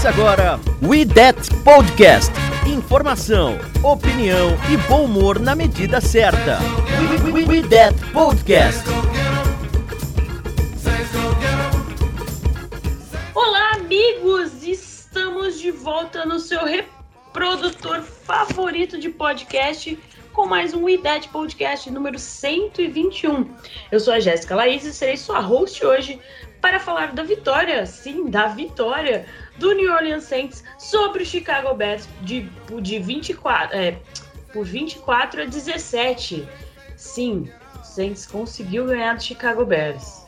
Começa agora We That Podcast. Informação, opinião e bom humor na medida certa. We, we, we That Podcast. Olá, amigos! Estamos de volta no seu reprodutor favorito de podcast com mais um IDET Podcast número 121. Eu sou a Jéssica Laís e serei sua host hoje para falar da vitória, sim, da vitória do New Orleans Saints sobre o Chicago Bears de, de 24, é, por 24 a 17. Sim, o Saints conseguiu ganhar do Chicago Bears.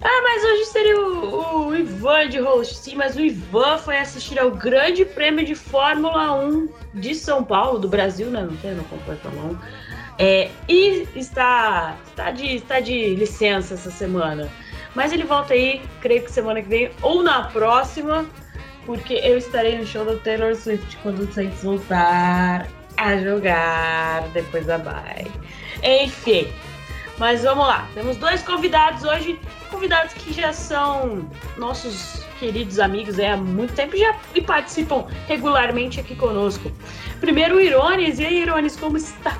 Ah, mas hoje seria o, o, Ivan de host, sim, mas o Ivan foi assistir ao Grande Prêmio de Fórmula 1 de São Paulo, do Brasil, né? Não tem, não compõe Fórmula 1. É, e está, está, de, está de licença essa semana. Mas ele volta aí, creio que semana que vem ou na próxima, porque eu estarei no show do Taylor Swift quando o Saints voltar a jogar depois da bye. Enfim, mas vamos lá. Temos dois convidados hoje, convidados que já são nossos queridos amigos é, há muito tempo já e participam regularmente aqui conosco. Primeiro o Irones. E aí, Irones, como está?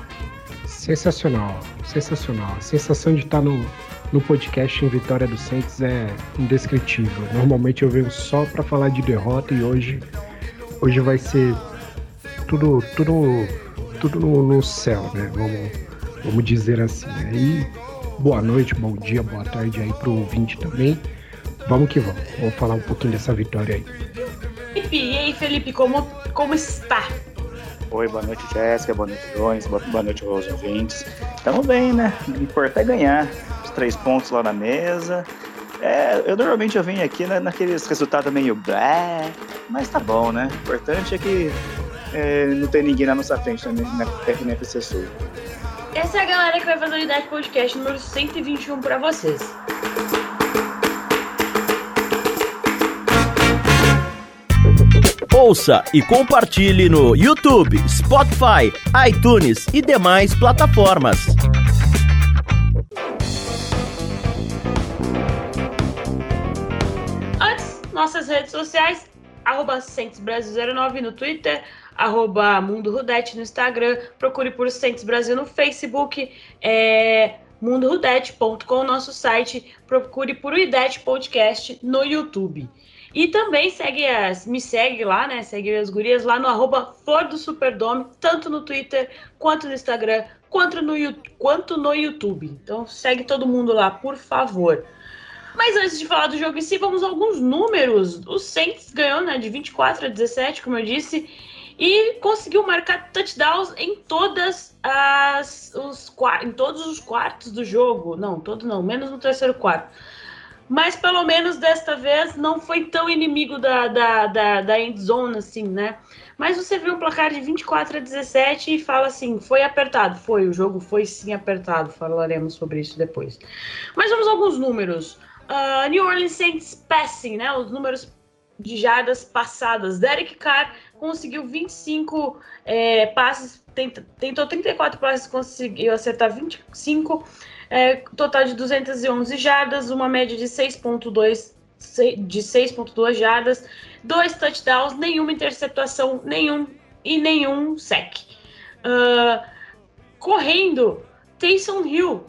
Sensacional, sensacional. A sensação de estar no, no podcast em Vitória do Saints é indescritível. Normalmente eu venho só para falar de derrota e hoje hoje vai ser tudo tudo tudo no, no céu, né? Vamos, vamos dizer assim. Né? E boa noite, bom dia, boa tarde aí pro ouvinte também. Vamos que vamos. Vamos falar um pouquinho dessa vitória aí. Felipe, e aí, Felipe, como, como está? Oi, boa noite, Jéssica, boa noite, Jones, boa noite aos ouvintes. Tamo bem, né? O importante é ganhar três pontos lá na mesa. É, eu normalmente eu venho aqui né, naqueles resultados meio blé, mas tá bom, né? O importante é que é, não tem ninguém na nossa frente na, na, na FC Sul. Essa é a galera que vai fazer o Idade Podcast número 121 pra vocês. Ouça e compartilhe no YouTube, Spotify, iTunes e demais plataformas. Nossas redes sociais, arroba Brasil09 no Twitter, arroba Mundo Rudete no Instagram, procure por Centros Brasil no Facebook, é, mundorudete.com, nosso site, procure por o IDET Podcast no YouTube. E também segue as, me segue lá, né? Segue as gurias lá no arroba Flor do Superdome, tanto no Twitter, quanto no Instagram, quanto no, quanto no YouTube. Então segue todo mundo lá, por favor. Mas antes de falar do jogo em si, vamos a alguns números. O Saints ganhou, né, de 24 a 17, como eu disse, e conseguiu marcar touchdowns em todas as os em todos os quartos do jogo. Não, todos não, menos no terceiro quarto mas pelo menos desta vez não foi tão inimigo da, da, da, da endzone, assim, né? Mas você viu um placar de 24 a 17 e fala assim: foi apertado. Foi, o jogo foi sim apertado. Falaremos sobre isso depois. Mas vamos a alguns números. Uh, New Orleans Saints passing, né? Os números de jardas passadas. Derek Carr conseguiu 25 é, passes, tentou 34 passes, conseguiu acertar 25 é, total de 211 jardas, uma média de 6.2 de 6.2 jardas, dois touchdowns, nenhuma interceptação, nenhum e nenhum sec. Uh, correndo, Taysom Hill,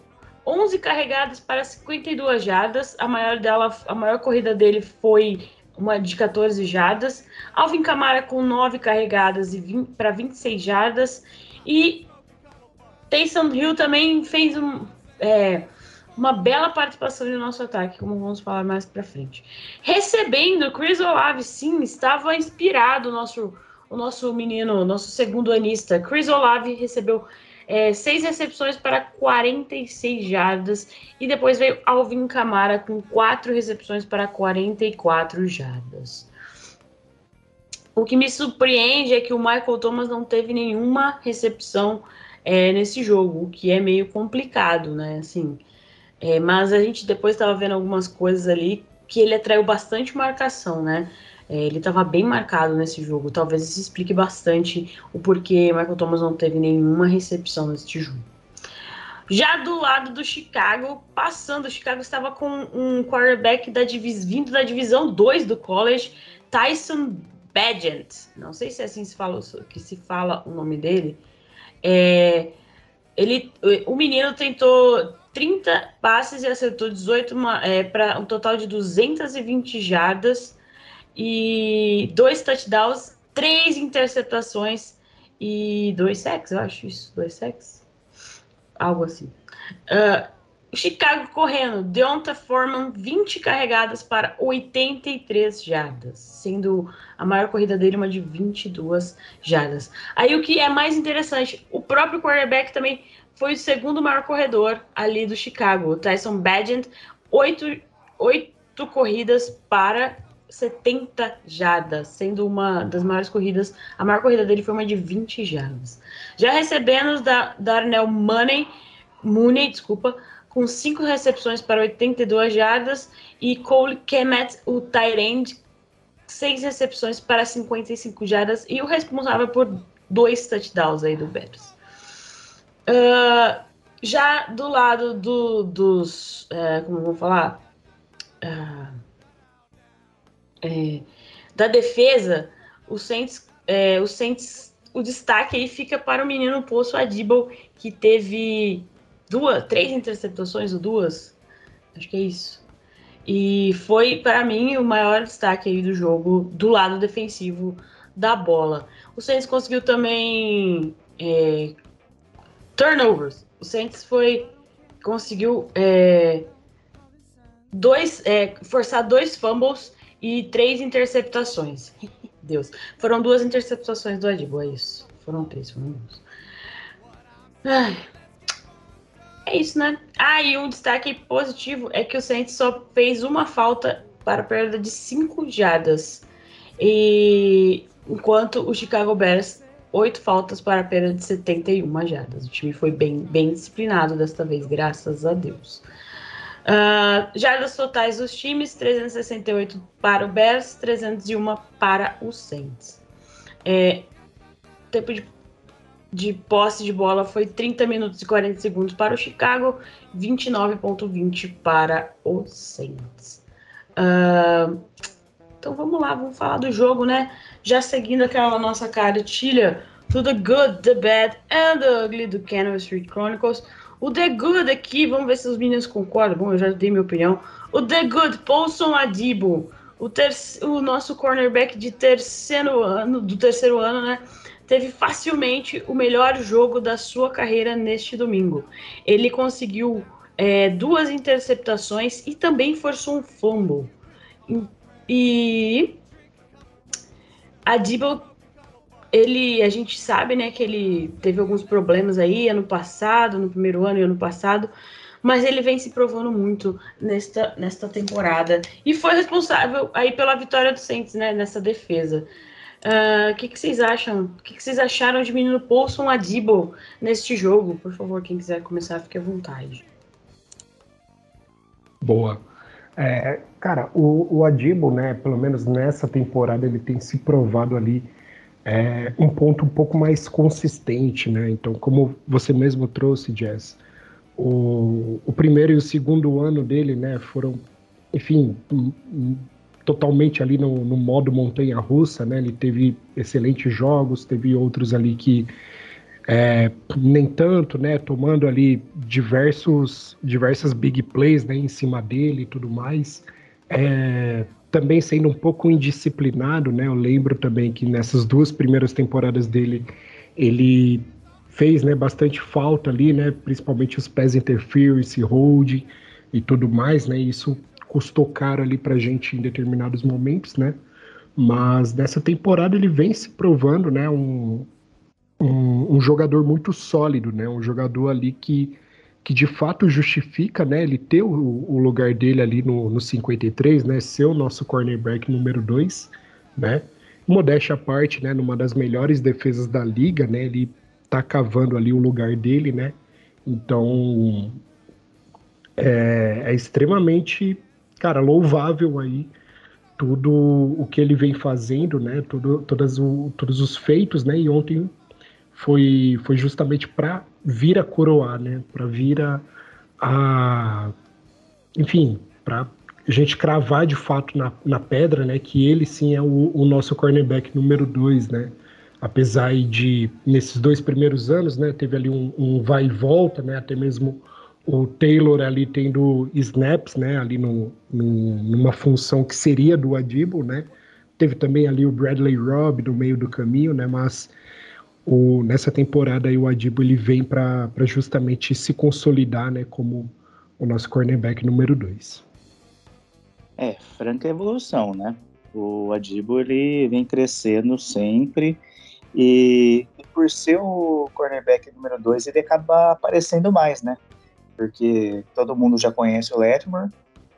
11 carregadas para 52 jardas, a maior dela, a maior corrida dele foi uma de 14 jardas. Alvin Kamara com 9 carregadas para 26 jardas e Taysom Hill também fez um, é, uma bela participação no nosso ataque, como vamos falar mais para frente. Recebendo, Chris Olave, sim, estava inspirado o nosso, o nosso menino, nosso segundo anista. Chris Olave recebeu é, seis recepções para 46 jardas. E depois veio Alvin Camara com quatro recepções para 44 jardas. O que me surpreende é que o Michael Thomas não teve nenhuma recepção é, nesse jogo, o que é meio complicado, né? Assim, é, mas a gente depois estava vendo algumas coisas ali que ele atraiu bastante marcação, né? É, ele estava bem marcado nesse jogo. Talvez isso explique bastante o porquê Michael Thomas não teve nenhuma recepção nesse jogo. Já do lado do Chicago, passando, o Chicago estava com um quarterback da vindo da divisão 2 do college, Tyson Bagent. Não sei se é assim se fala, que se fala o nome dele. É, ele, o menino tentou 30 passes e acertou 18 é, para um total de 220 jardas e dois touchdowns, três interceptações e dois sacks, eu acho isso, dois sacks, algo assim. Uh, Chicago correndo, Deonta Foreman 20 carregadas para 83 jardas, sendo a maior corrida dele uma de 22 jardas. Aí o que é mais interessante, o próprio quarterback também foi o segundo maior corredor ali do Chicago, o Tyson Bagent, 8, 8 corridas para 70 jardas, sendo uma das maiores corridas. A maior corrida dele foi uma de 20 jardas. Já recebemos da Darnell Money, Mooney, desculpa, com 5 recepções para 82 jardas, e Cole Kemet, o Tyrande, 6 recepções para 55 jardas, e o responsável por dois touchdowns aí do Bears. Uh, já do lado do, dos. Uh, como vamos falar? Uh, é, da defesa, o Saints, é, o Saints, o destaque aí fica para o menino Poço Adibal, que teve duas, três interceptações ou duas, acho que é isso. E foi, para mim, o maior destaque aí do jogo do lado defensivo da bola. O Saints conseguiu também é, turnovers. O Saints foi conseguiu é, dois, é, forçar dois fumbles e três interceptações. Deus. Foram duas interceptações do Adibo, é isso. Foram três, foram duas. Ai. É isso, né? Ah, e um destaque positivo é que o Saints só fez uma falta para perda de 5 jardas. E enquanto o Chicago Bears, oito faltas para perda de 71 jardas. O time foi bem, bem disciplinado desta vez, graças a Deus. Uh, jardas totais dos times: 368 para o Bears, 301 para o Saints. É, tempo de, de posse de bola foi 30 minutos e 40 segundos para o Chicago, 29,20 para o Saints. Uh, então vamos lá, vamos falar do jogo, né? Já seguindo aquela nossa cartilha the good, the bad and the ugly do Canal Street Chronicles. O The Good aqui, vamos ver se os meninos concordam. Bom, eu já dei minha opinião. O The Good, Paulson Adibo, o, o nosso cornerback de terceiro ano, do terceiro ano, né? Teve facilmente o melhor jogo da sua carreira neste domingo. Ele conseguiu é, duas interceptações e também forçou um fumble. E Adibo ele, a gente sabe, né, que ele teve alguns problemas aí ano passado, no primeiro ano e ano passado, mas ele vem se provando muito nesta, nesta temporada e foi responsável aí pela vitória do Saints, né, nessa defesa. Ah, o uh, que, que, vocês acham? O que, que, vocês acharam de menino Paulson Adibo neste jogo? Por favor, quem quiser começar, fique à vontade. Boa. É, cara, o, o Adibo, né, pelo menos nessa temporada, ele tem se provado ali é um ponto um pouco mais consistente, né? Então, como você mesmo trouxe, Jazz, o, o primeiro e o segundo ano dele, né, foram, enfim, totalmente ali no, no modo montanha-russa, né? Ele teve excelentes jogos, teve outros ali que é, nem tanto, né? Tomando ali diversos, diversas big plays, né, em cima dele e tudo mais. É, também sendo um pouco indisciplinado, né? Eu lembro também que nessas duas primeiras temporadas dele, ele fez, né, bastante falta ali, né? Principalmente os pés interference, holding e tudo mais, né? Isso custou caro ali pra gente em determinados momentos, né? Mas nessa temporada ele vem se provando, né? Um, um, um, jogador muito sólido, né? Um jogador ali que, que de fato justifica, né? Ele ter o, o lugar dele ali no, no 53, né? Ser o nosso cornerback número 2, né? Modéstia à parte, né? Numa das melhores defesas da liga, né? Ele tá cavando ali o lugar dele, né? Então é, é extremamente, cara, louvável aí tudo o que ele vem fazendo, né? Tudo, todas o, todos os feitos, né? E ontem foi, foi justamente para vir a coroar, né? Para vir a, a enfim, para a gente cravar de fato na, na pedra, né? Que ele sim é o, o nosso cornerback número dois, né? Apesar de nesses dois primeiros anos, né? Teve ali um, um vai e volta, né? Até mesmo o Taylor ali tendo snaps, né, ali no, no, numa função que seria do Adibo, né, teve também ali o Bradley Robb no meio do caminho, né, mas o, nessa temporada o Adibo ele vem para justamente se consolidar, né, como o nosso cornerback número 2. É, franca evolução, né, o Adibo ele vem crescendo sempre e por ser o cornerback número 2 ele acaba aparecendo mais, né, porque todo mundo já conhece o Letmore,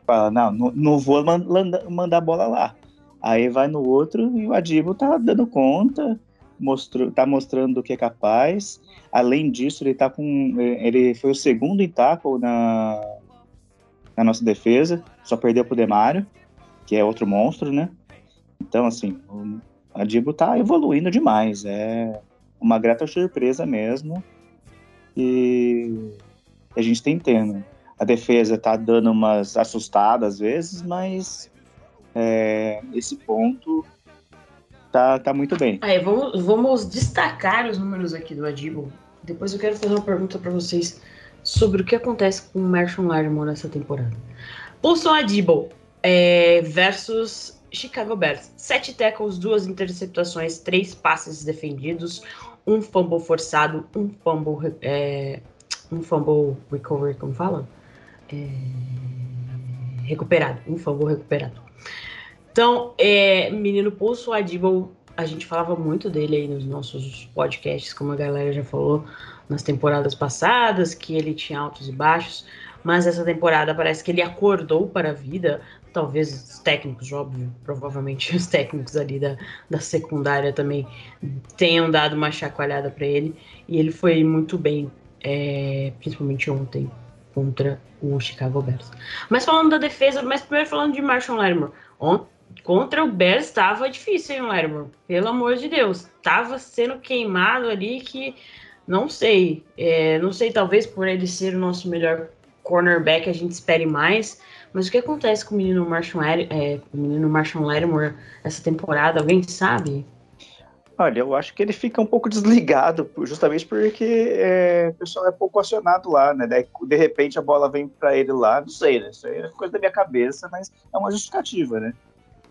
fala, não, não, vou mandar, mandar bola lá. Aí vai no outro e o Adibo tá dando conta, mostrou, tá mostrando o que é capaz. Além disso, ele tá com. Ele foi o segundo em tackle na, na nossa defesa, só perdeu pro Demário, que é outro monstro, né? Então, assim, o Adibo tá evoluindo demais. É uma grata surpresa mesmo. E a gente tem tendo. A defesa tá dando umas assustadas às vezes, mas é, esse ponto tá, tá muito bem. Aí, vamos, vamos destacar os números aqui do Adibo. Depois eu quero fazer uma pergunta para vocês sobre o que acontece com o Marshall Lattimore nessa temporada. Paulson Adibo é, versus Chicago Bears. Sete tackles, duas interceptações, três passes defendidos, um fumble forçado, um fumble é, um fumble recovery, como fala? É... Recuperado, um fumble recuperado. Então, é, menino Pulso Adibo, a gente falava muito dele aí nos nossos podcasts, como a galera já falou nas temporadas passadas, que ele tinha altos e baixos, mas essa temporada parece que ele acordou para a vida. Talvez os técnicos, óbvio, provavelmente os técnicos ali da, da secundária também tenham dado uma chacoalhada para ele, e ele foi muito bem é, principalmente ontem, contra o Chicago Bears. Mas falando da defesa, mas primeiro falando de Marshall Lattimore. Contra o Bears estava difícil, hein, Lattimore? Pelo amor de Deus. Tava sendo queimado ali que, não sei, é, não sei, talvez por ele ser o nosso melhor cornerback, a gente espere mais. Mas o que acontece com o menino Marshall, é, o menino Marshall Lattimore essa temporada? Alguém sabe? Olha, eu acho que ele fica um pouco desligado, justamente porque é, o pessoal é pouco acionado lá, né? De repente a bola vem para ele lá, não sei, né? Isso aí é coisa da minha cabeça, mas é uma justificativa, né?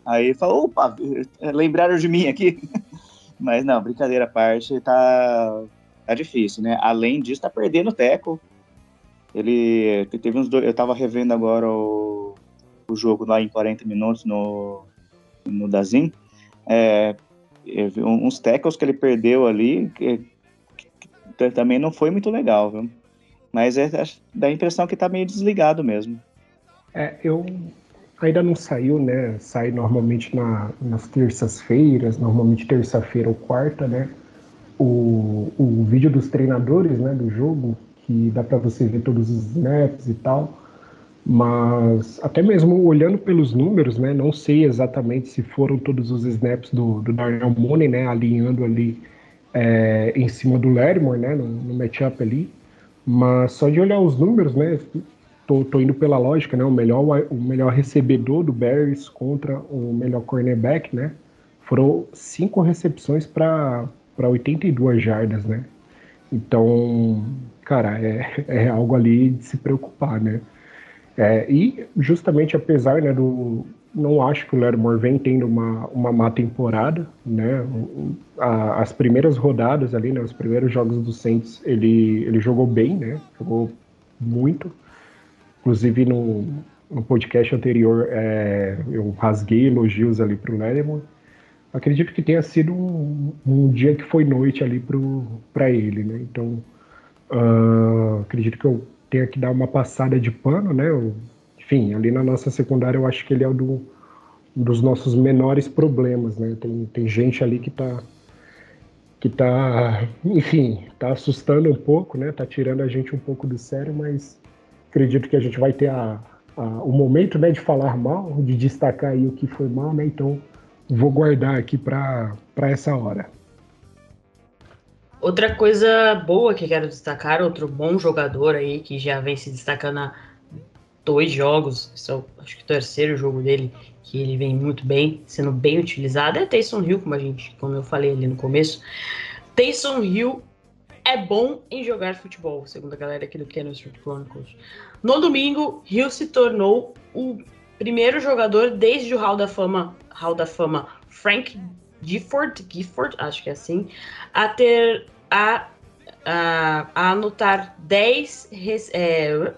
Aí fala, opa, lembraram de mim aqui. mas não, brincadeira à parte, tá, tá difícil, né? Além disso, tá perdendo o teco. Ele teve uns dois, eu tava revendo agora o, o jogo lá em 40 minutos no, no Dazin. É, uns tackles que ele perdeu ali, que, que também não foi muito legal, viu? Mas é, é, dá a impressão que tá meio desligado mesmo. É, eu ainda não saiu, né? Sai normalmente na, nas terças-feiras, normalmente terça-feira ou quarta, né? O, o vídeo dos treinadores, né, do jogo, que dá para você ver todos os snaps e tal. Mas até mesmo olhando pelos números, né, não sei exatamente se foram todos os snaps do, do Darnell Mooney, né, alinhando ali é, em cima do Lattimore, né, no, no matchup ali. Mas só de olhar os números, né, tô, tô indo pela lógica, né, o melhor, o melhor recebedor do Bears contra o melhor cornerback, né, foram cinco recepções para 82 jardas, né. Então, cara, é, é algo ali de se preocupar, né. É, e justamente apesar né, do. Não acho que o Lattimore vem tendo uma, uma má temporada, né? A, as primeiras rodadas ali, né? Os primeiros jogos do Saints, ele, ele jogou bem, né? Jogou muito. Inclusive no, no podcast anterior é, eu rasguei elogios ali para o Lattimore. acredito que tenha sido um, um dia que foi noite ali para ele, né? Então, uh, acredito que eu tenha que dar uma passada de pano, né? Eu, enfim, ali na nossa secundária eu acho que ele é do, um dos nossos menores problemas, né? Tem, tem gente ali que está que tá, enfim, tá assustando um pouco, né? Tá tirando a gente um pouco do sério, mas acredito que a gente vai ter a, a, o momento, né, de falar mal, de destacar aí o que foi mal, né? Então, vou guardar aqui para essa hora. Outra coisa boa que quero destacar, outro bom jogador aí que já vem se destacando há dois jogos, esse é o, acho que o terceiro jogo dele, que ele vem muito bem, sendo bem utilizado, é Taysom Hill, como a gente, como eu falei ali no começo. Taysom Hill é bom em jogar futebol, segundo a galera aqui do Canon Street Chronicles. No domingo, Hill se tornou o primeiro jogador desde o Hall da Fama, Hall da Fama Frank Gifford, Gifford, acho que é assim, a ter a, a, a anotar 10, é,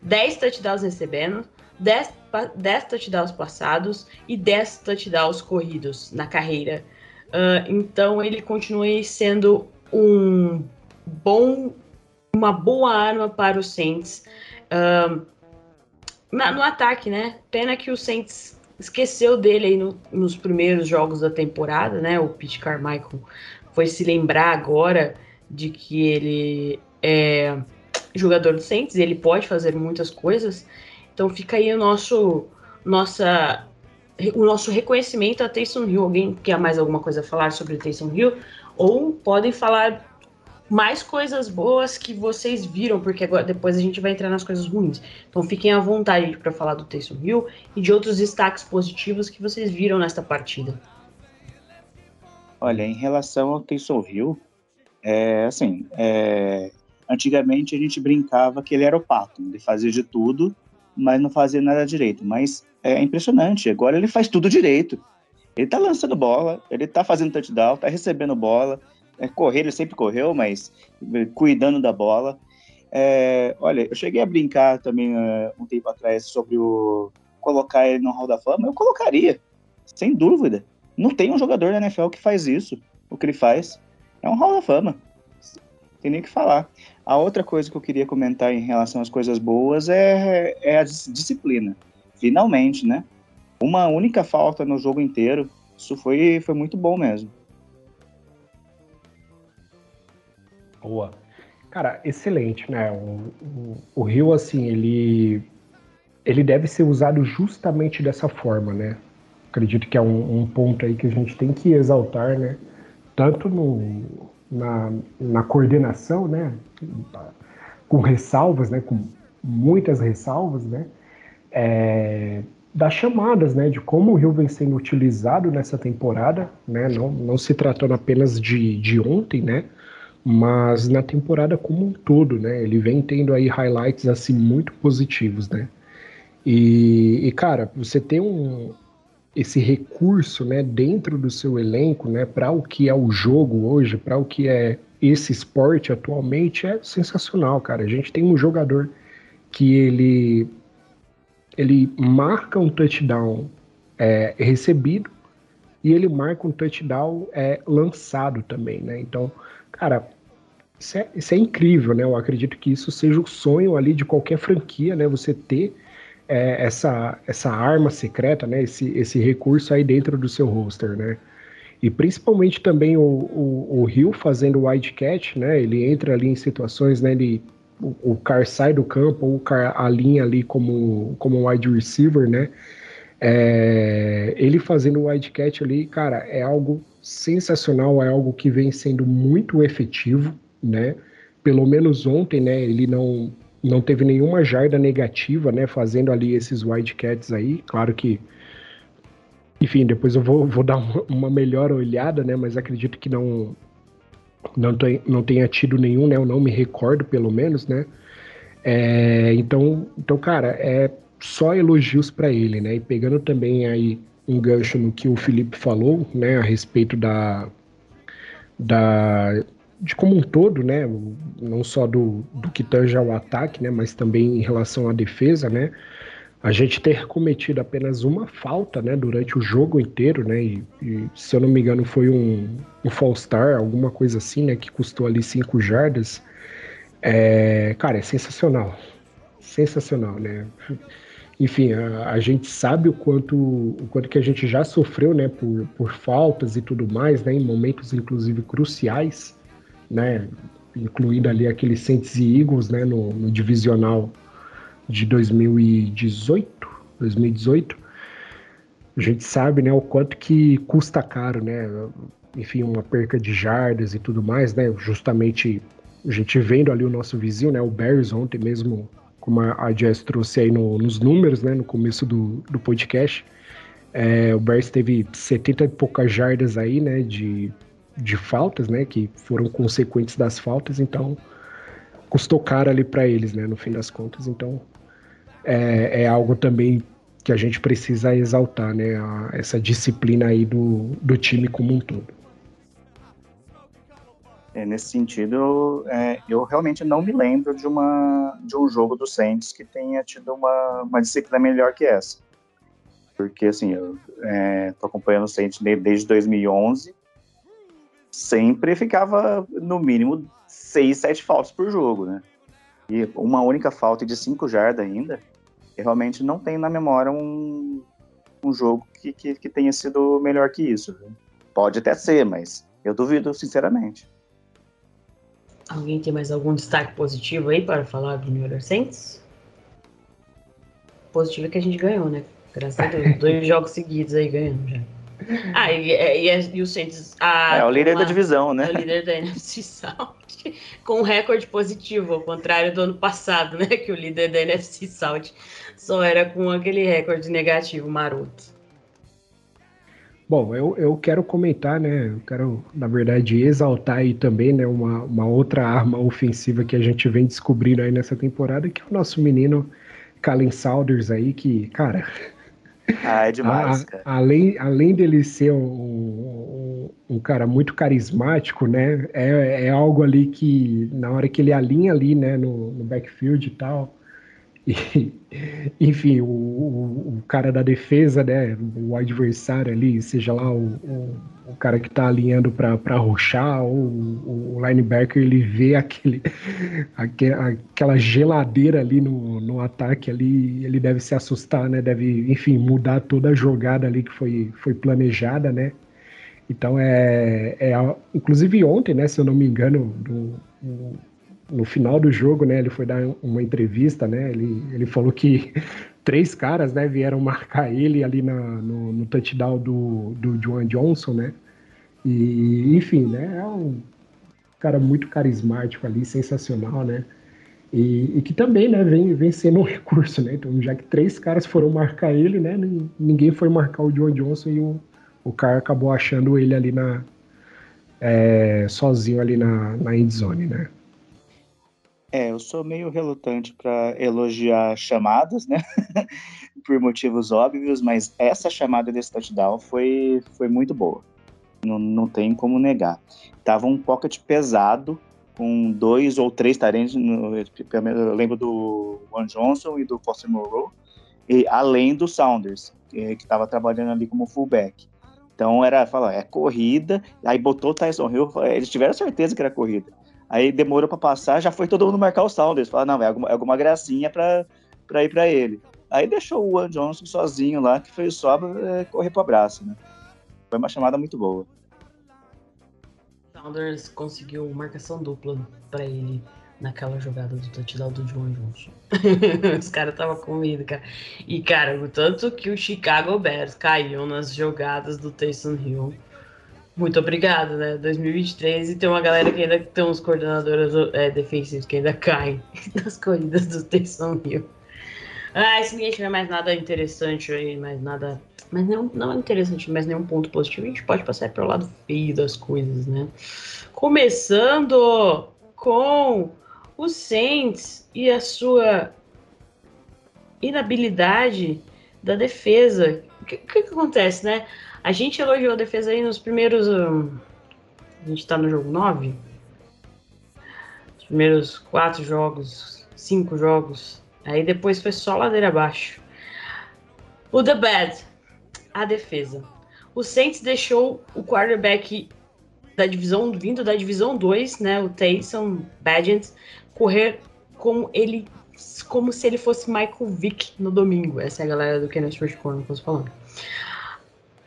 10 touchdowns recebendo, 10, 10 touchdowns passados e 10 touchdowns corridos na carreira. Uh, então ele continua sendo um bom, uma boa arma para os Saints. Uh, no ataque, né? Pena que o Saints esqueceu dele aí no, nos primeiros jogos da temporada, né? O Pete Carmichael foi se lembrar agora de que ele é jogador do Saints, ele pode fazer muitas coisas. Então fica aí o nosso nossa o nosso reconhecimento a Taysom Hill. Alguém quer mais alguma coisa a falar sobre o Taysom Hill? Ou podem falar mais coisas boas que vocês viram, porque agora depois a gente vai entrar nas coisas ruins. Então fiquem à vontade para falar do Taysom Hill e de outros destaques positivos que vocês viram nesta partida. Olha, em relação ao Taysom Hill, é assim, é, antigamente a gente brincava que ele era o pato, ele fazia de tudo, mas não fazia nada direito. Mas é impressionante, agora ele faz tudo direito. Ele tá lançando bola, ele tá fazendo touchdown, tá recebendo bola, é, correr, ele sempre correu, mas cuidando da bola. É, olha, eu cheguei a brincar também uh, um tempo atrás sobre o colocar ele no Hall da Fama. Eu colocaria, sem dúvida. Não tem um jogador da NFL que faz isso. O que ele faz é um Hall da Fama. Tem nem o que falar. A outra coisa que eu queria comentar em relação às coisas boas é, é a disciplina. Finalmente, né? Uma única falta no jogo inteiro. Isso foi, foi muito bom mesmo. Boa. Cara, excelente, né? O, o, o Rio, assim, ele, ele deve ser usado justamente dessa forma, né? Acredito que é um, um ponto aí que a gente tem que exaltar, né? Tanto no, na, na coordenação, né? Com ressalvas, né? Com muitas ressalvas, né? É, das chamadas, né? De como o Rio vem sendo utilizado nessa temporada, né? Não, não se tratando apenas de, de ontem, né? mas na temporada como um todo, né? Ele vem tendo aí highlights assim muito positivos, né? E, e cara, você tem um esse recurso, né, dentro do seu elenco, né, para o que é o jogo hoje, para o que é esse esporte atualmente é sensacional, cara. A gente tem um jogador que ele ele marca um touchdown é, recebido e ele marca um touchdown é, lançado também, né? Então, cara, isso é, isso é incrível, né? Eu acredito que isso seja o sonho ali de qualquer franquia, né? Você ter é, essa, essa arma secreta, né? Esse, esse recurso aí dentro do seu roster, né? E principalmente também o, o, o Rio fazendo o wildcat, né? Ele entra ali em situações, né? Ele, o, Car sai do campo, ou o Car alinha ali como, como wide receiver, né? É, ele fazendo o wildcat ali, cara, é algo sensacional, é algo que vem sendo muito efetivo, né? Pelo menos ontem, né? Ele não não teve nenhuma jarda negativa, né? Fazendo ali esses Wildcats aí. Claro que, enfim, depois eu vou, vou dar uma melhor olhada, né? Mas acredito que não não, tem, não tenha tido nenhum, né? Eu não me recordo, pelo menos, né? É, então, então, cara, é só elogios para ele, né? E pegando também aí um gancho no que o Felipe falou, né? A respeito da da de como um todo, né, não só do, do que tange ao ataque, né, mas também em relação à defesa, né, a gente ter cometido apenas uma falta, né, durante o jogo inteiro, né, e, e se eu não me engano foi um, um false start, alguma coisa assim, né, que custou ali cinco jardas, é, cara, é sensacional, sensacional, né, enfim, a, a, gente sabe o quanto, o quanto que a gente já sofreu, né, por, por faltas e tudo mais, né, em momentos inclusive cruciais, né, incluindo ali aqueles Saints e Eagles, né, no, no divisional de 2018, 2018, a gente sabe, né, o quanto que custa caro, né, enfim, uma perca de jardas e tudo mais, né, justamente a gente vendo ali o nosso vizinho, né, o Bears ontem mesmo, como a Jess trouxe aí no, nos números, né, no começo do, do podcast, é, o Bears teve 70 e poucas jardas aí, né, de, de faltas, né, que foram consequentes das faltas, então custou caro ali para eles, né, no fim das contas, então é, é algo também que a gente precisa exaltar, né? A, essa disciplina aí do, do time como um todo. É, nesse sentido, é, eu realmente não me lembro de, uma, de um jogo do Saints que tenha tido uma, uma disciplina melhor que essa. Porque, assim, eu é, tô acompanhando o Saints desde 2011, sempre ficava, no mínimo, seis, sete faltas por jogo, né? E uma única falta de cinco jardas ainda, eu realmente não tenho na memória um, um jogo que, que, que tenha sido melhor que isso. Viu? Pode até ser, mas eu duvido, sinceramente. Alguém tem mais algum destaque positivo aí para falar do New York Saints? Positivo é que a gente ganhou, né? Graças a Deus, dois jogos seguidos aí ganhamos já. Ah, e, e, e o Saints. é o líder da divisão, né? É o líder da NFC South. Com um recorde positivo, ao contrário do ano passado, né? Que o líder da NFC South só era com aquele recorde negativo maroto. Bom, eu, eu quero comentar, né? Eu quero, na verdade, exaltar aí também, né? Uma, uma outra arma ofensiva que a gente vem descobrindo aí nessa temporada, que é o nosso menino Kalen Saunders aí, que, cara. Ah, é demais, a, cara. Além, além dele ser um, um, um, cara muito carismático, né? É, é algo ali que, na hora que ele alinha ali, né, no, no backfield e tal, e, enfim, o, o, o, cara da defesa, né, o adversário ali, seja lá o, o, o cara que tá alinhando para roxar, ou o, linebacker, ele vê aquele, aquele, aquela geladeira ali no, no ataque ali, ele deve se assustar, né, deve, enfim, mudar toda a jogada ali que foi, foi planejada, né. Então é, é, inclusive ontem, né, se eu não me engano, do, no final do jogo, né, ele foi dar uma entrevista, né, ele, ele falou que três caras, né, vieram marcar ele ali na, no, no touchdown do, do John Johnson, né, e, enfim, né, é um cara muito carismático ali, sensacional, né, e, e, que também, né, vem, vem sendo um recurso, né, então já que três caras foram marcar ele, né, ninguém foi marcar o John Johnson e o, o cara acabou achando ele ali na, é, sozinho ali na, na endzone, né. É, eu sou meio relutante para elogiar chamadas, né? Por motivos óbvios, mas essa chamada desse touchdown foi, foi muito boa. Não, não tem como negar. Tava um pocket pesado, com dois ou três tarentes. Eu lembro do Juan Johnson e do Foster Moreau, e além do Saunders, que estava trabalhando ali como fullback. Então era, fala, é corrida, aí botou o Tyson Hill, eles tiveram certeza que era corrida. Aí demorou para passar, já foi todo mundo marcar o Saunders. Fala, não, é alguma, é alguma gracinha para ir para ele. Aí deixou o Juan Johnson sozinho lá, que foi só é, correr pro abraço, né? Foi uma chamada muito boa. Saunders conseguiu marcação dupla para ele naquela jogada do touchdown do John Johnson. Os caras estavam com medo, cara. E, cara, o tanto que o Chicago Bears caiu nas jogadas do Taysom Hill muito obrigado, né? 2023 e tem uma galera que ainda tem uns coordenadores é, defensivos que ainda caem nas corridas do Taysom Hill. Ah, se ninguém tiver mais nada interessante aí, mais nada. Mas não, não é interessante, mas nenhum ponto positivo, a gente pode passar pelo lado feio das coisas, né? Começando com o Saints e a sua inabilidade da defesa. O que, que, que acontece, né? A gente elogiou a defesa aí nos primeiros. Um, a gente tá no jogo 9. Os primeiros quatro jogos, cinco jogos. Aí depois foi só ladeira abaixo. O The Bad, a defesa. O Saints deixou o quarterback da divisão, vindo da divisão 2, né, o Taysom Badgett, correr como ele como se ele fosse Michael Vick no domingo. Essa é a galera do Kenneth Corner que eu tô falando.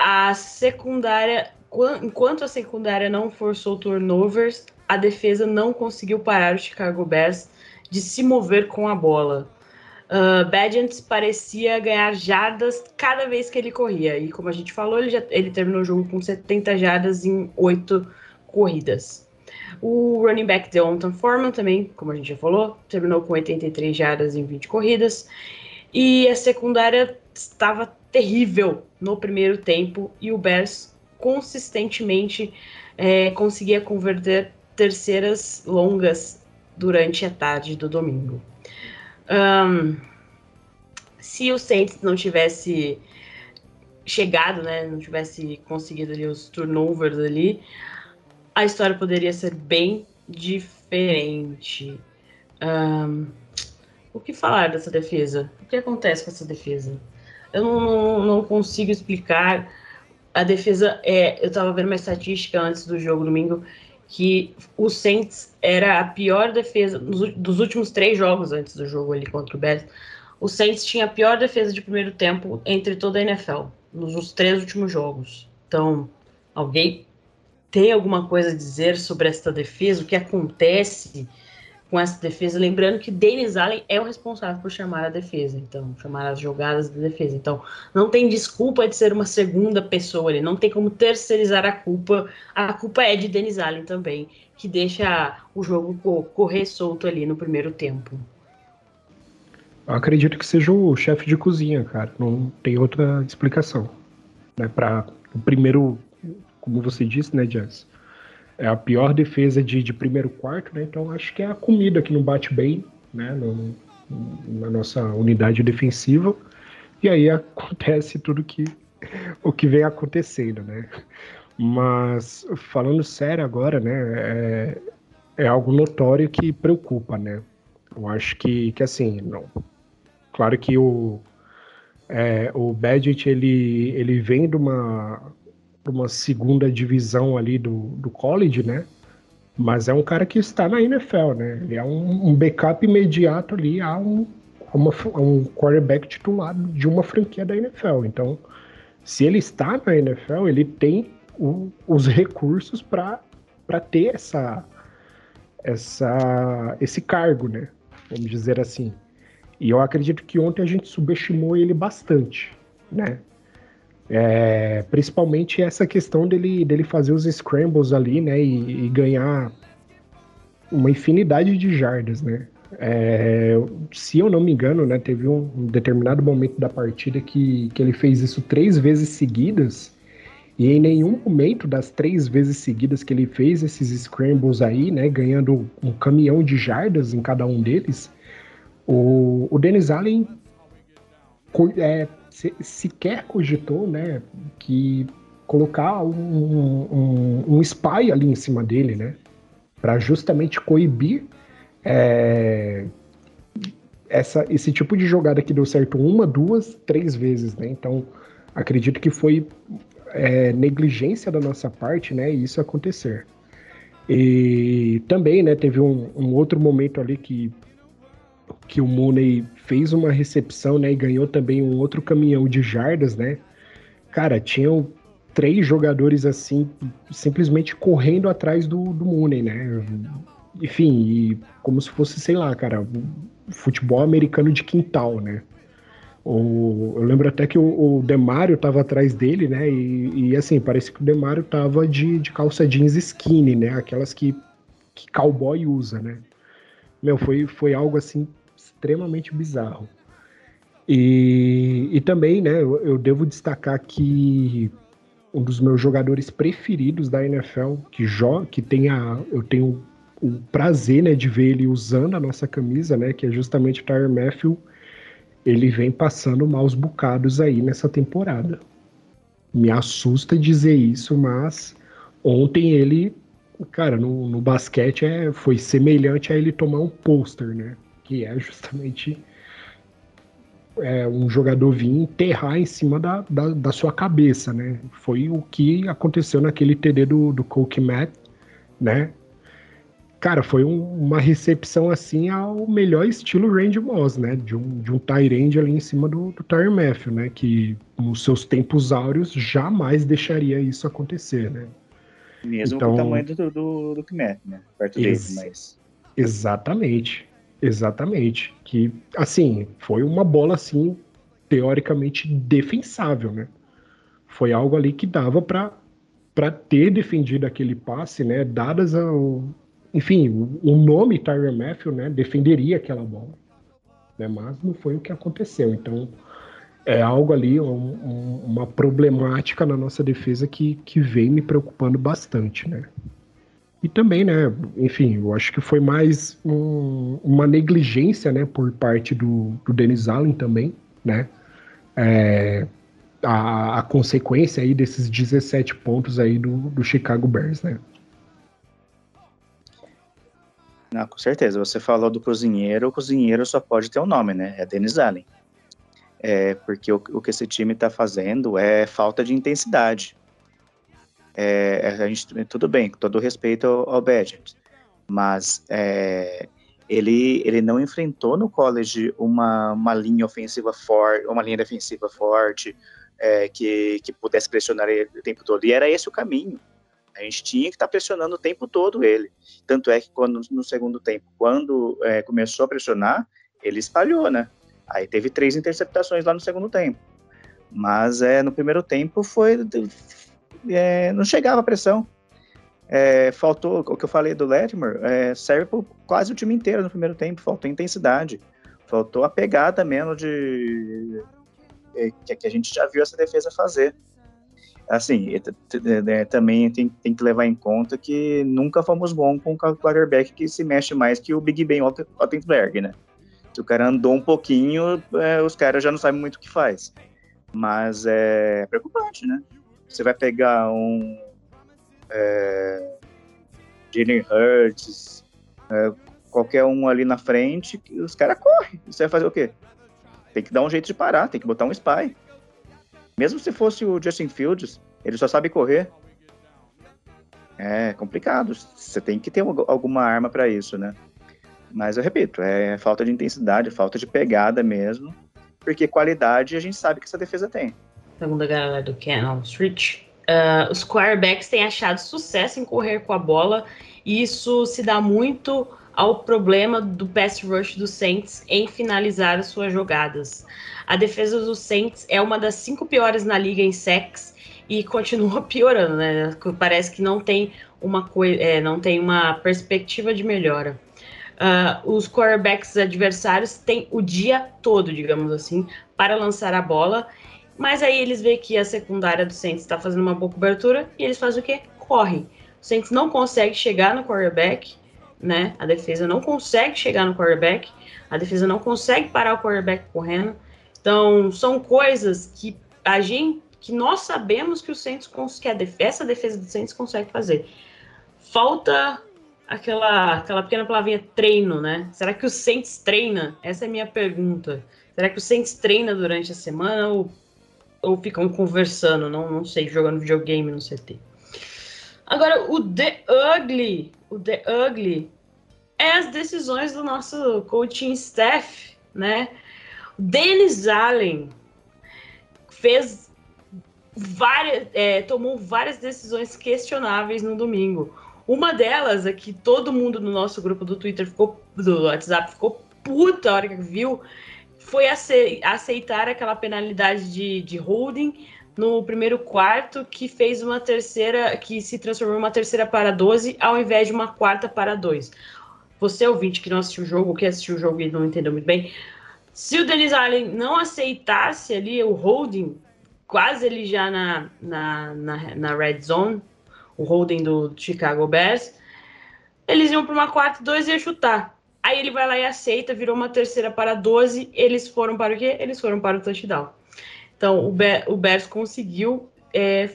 A secundária, enquanto a secundária não forçou turnovers, a defesa não conseguiu parar o Chicago Bears de se mover com a bola. Uh, parecia ganhar jardas cada vez que ele corria. E como a gente falou, ele, já, ele terminou o jogo com 70 jardas em 8 corridas. O running back Deonta Foreman também, como a gente já falou, terminou com 83 jardas em 20 corridas. E a secundária estava terrível no primeiro tempo e o Bears consistentemente é, conseguia converter terceiras longas durante a tarde do domingo. Um, se o Saints não tivesse chegado, né, não tivesse conseguido ali os turnovers ali, a história poderia ser bem diferente. Um, o que falar dessa defesa? O que acontece com essa defesa? Eu não, não, não consigo explicar. A defesa é. Eu estava vendo uma estatística antes do jogo domingo que o Saints era a pior defesa dos últimos três jogos antes do jogo ali contra o Bears. O Saints tinha a pior defesa de primeiro tempo entre toda a NFL nos três últimos jogos. Então, alguém tem alguma coisa a dizer sobre esta defesa? O que acontece com essa defesa? Lembrando que Dennis Allen é o responsável por chamar a defesa, então, chamar as jogadas da defesa. Então, não tem desculpa de ser uma segunda pessoa ali, não tem como terceirizar a culpa. A culpa é de Dennis Allen também, que deixa o jogo correr solto ali no primeiro tempo. Eu acredito que seja o chefe de cozinha, cara. Não tem outra explicação. Né? Para o primeiro como você disse, né, Jazz? É a pior defesa de, de primeiro quarto, né? Então acho que é a comida que não bate bem, né? No, na nossa unidade defensiva. E aí acontece tudo que o que vem acontecendo, né? Mas falando sério agora, né? É, é algo notório que preocupa, né? Eu acho que, que assim, não. Claro que o, é, o Badgett, ele, ele vem de uma, uma segunda divisão ali do, do college, né? Mas é um cara que está na NFL, né? Ele é um, um backup imediato ali a um, a uma, a um quarterback titular de uma franquia da NFL. Então, se ele está na NFL, ele tem o, os recursos para ter essa, essa, esse cargo, né? Vamos dizer assim. E eu acredito que ontem a gente subestimou ele bastante, né? É, principalmente essa questão dele, dele fazer os scrambles ali, né? E, e ganhar uma infinidade de jardas, né? É, se eu não me engano, né, teve um, determinado momento da partida que, que ele fez isso três vezes seguidas, e em nenhum momento das três vezes seguidas que ele fez esses scrambles aí, né, ganhando um caminhão de jardas em cada um deles, o, o Dennis Allen é, se, sequer cogitou, né, que colocar um, um, um spy ali em cima dele, né, para justamente coibir é, essa, esse tipo de jogada que deu certo uma, duas, três vezes, né? Então, acredito que foi é, negligência da nossa parte, né? Isso acontecer. E também, né? Teve um, um outro momento ali que que o Mooney fez uma recepção, né, e ganhou também um outro caminhão de jardas, né? Cara, tinham três jogadores assim, simplesmente correndo atrás do, do Mooney, né? Enfim, e como se fosse, sei lá, cara, futebol americano de quintal, né? O, eu lembro até que o, o Demário tava atrás dele, né? E, e, assim, parece que o Demário tava de, de calça jeans skinny, né? Aquelas que, que cowboy usa, né? Meu, foi, foi algo assim extremamente bizarro. E, e também, né, eu, eu devo destacar que um dos meus jogadores preferidos da NFL, que joga, que tem a, eu tenho o prazer, né, de ver ele usando a nossa camisa, né, que é justamente o Tyler Matthew, ele vem passando maus bocados aí nessa temporada. Me assusta dizer isso, mas ontem ele, cara, no, no basquete é, foi semelhante a ele tomar um pôster, né? Que é justamente é, um jogador vir enterrar em cima da, da, da, sua cabeça, né? Foi o que aconteceu naquele TD do, do Coke Matt, né? Cara, foi um, uma recepção assim ao melhor estilo Randy Moss, né? De um, de um Tyrande ali em cima do, do Tyre Matthew, né? Que nos seus tempos áureos jamais deixaria isso acontecer, né? Mesmo então, com o tamanho do, do, do Kmet, né? Perto dele, mas... Exatamente. Exatamente. Que, assim, foi uma bola, assim, teoricamente defensável, né? Foi algo ali que dava para para ter defendido aquele passe, né? Dadas ao, enfim, o nome Tyron Matthew, né? Defenderia aquela bola, né? Mas não foi o que aconteceu. Então é algo ali, um, um, uma problemática na nossa defesa que, que vem me preocupando bastante, né? E também, né, enfim, eu acho que foi mais um, uma negligência, né, por parte do, do Dennis Allen também, né, é, a, a, consequência aí desses 17 pontos aí do, do Chicago Bears, né. Não, com certeza, você falou do cozinheiro, o cozinheiro só pode ter um nome, né, é Dennis Allen. É, porque o, o que esse time está fazendo é falta de intensidade é, a gente, tudo bem, com todo respeito ao, ao Badgers, mas é, ele, ele não enfrentou no college uma, uma linha ofensiva forte, uma linha defensiva forte, é, que, que pudesse pressionar ele o tempo todo, e era esse o caminho. A gente tinha que estar tá pressionando o tempo todo ele. Tanto é que quando no segundo tempo, quando é, começou a pressionar, ele espalhou, né? Aí teve três interceptações lá no segundo tempo. Mas é, no primeiro tempo foi, é, não chegava a pressão. É, faltou, o que eu falei do Latimer, é, serve para quase o time inteiro no primeiro tempo, faltou intensidade, faltou a pegada mesmo de é, que, que a gente já viu essa defesa fazer. Assim, é, também tem, tem, que levar em conta que nunca fomos bons com o quarterback que se mexe mais que o Big Ben Ottenberg, né? Se o cara andou um pouquinho, é, os caras já não sabem muito o que faz. Mas é preocupante, né? Você vai pegar um é, Jalen Hurts, é, qualquer um ali na frente, os caras correm. Você vai fazer o quê? Tem que dar um jeito de parar, tem que botar um spy. Mesmo se fosse o Justin Fields, ele só sabe correr. É complicado. Você tem que ter alguma arma para isso, né? Mas eu repito, é falta de intensidade, falta de pegada mesmo, porque qualidade a gente sabe que essa defesa tem segundo a galera do Canal Street, uh, os quarterbacks têm achado sucesso em correr com a bola, e isso se dá muito ao problema do pass rush dos Saints em finalizar as suas jogadas. A defesa dos Saints é uma das cinco piores na liga em sacks e continua piorando, né? Parece que não tem uma é, não tem uma perspectiva de melhora. Uh, os quarterbacks adversários têm o dia todo, digamos assim, para lançar a bola mas aí eles veem que a secundária do Saints está fazendo uma boa cobertura e eles fazem o quê? Correm. O Saints não consegue chegar no quarterback, né? A defesa não consegue chegar no quarterback, a defesa não consegue parar o quarterback correndo. Então, são coisas que a gente que nós sabemos que o Saints que a defesa, essa defesa do Saints consegue fazer. Falta aquela aquela pequena palavrinha treino, né? Será que o Saints treina? Essa é a minha pergunta. Será que o Saints treina durante a semana ou ou ficam conversando, não, não sei, jogando videogame no CT. Agora, o The Ugly, o The Ugly é as decisões do nosso coaching staff, né? Dennis Allen fez várias, é, tomou várias decisões questionáveis no domingo. Uma delas é que todo mundo no nosso grupo do Twitter ficou, do WhatsApp ficou puta a hora que viu, foi aceitar aquela penalidade de, de holding no primeiro quarto, que fez uma terceira, que se transformou em uma terceira para 12, ao invés de uma quarta para 2. Você, ouvinte, que não assistiu o jogo, que assistiu o jogo e não entendeu muito bem, se o Denis Allen não aceitasse ali o holding, quase ele já na, na, na, na red zone, o holding do Chicago Bears, eles iam para uma quarta e dois e ia chutar. Aí ele vai lá e aceita, virou uma terceira para 12. Eles foram para o quê? Eles foram para o touchdown. Então o, Be o Bears conseguiu é,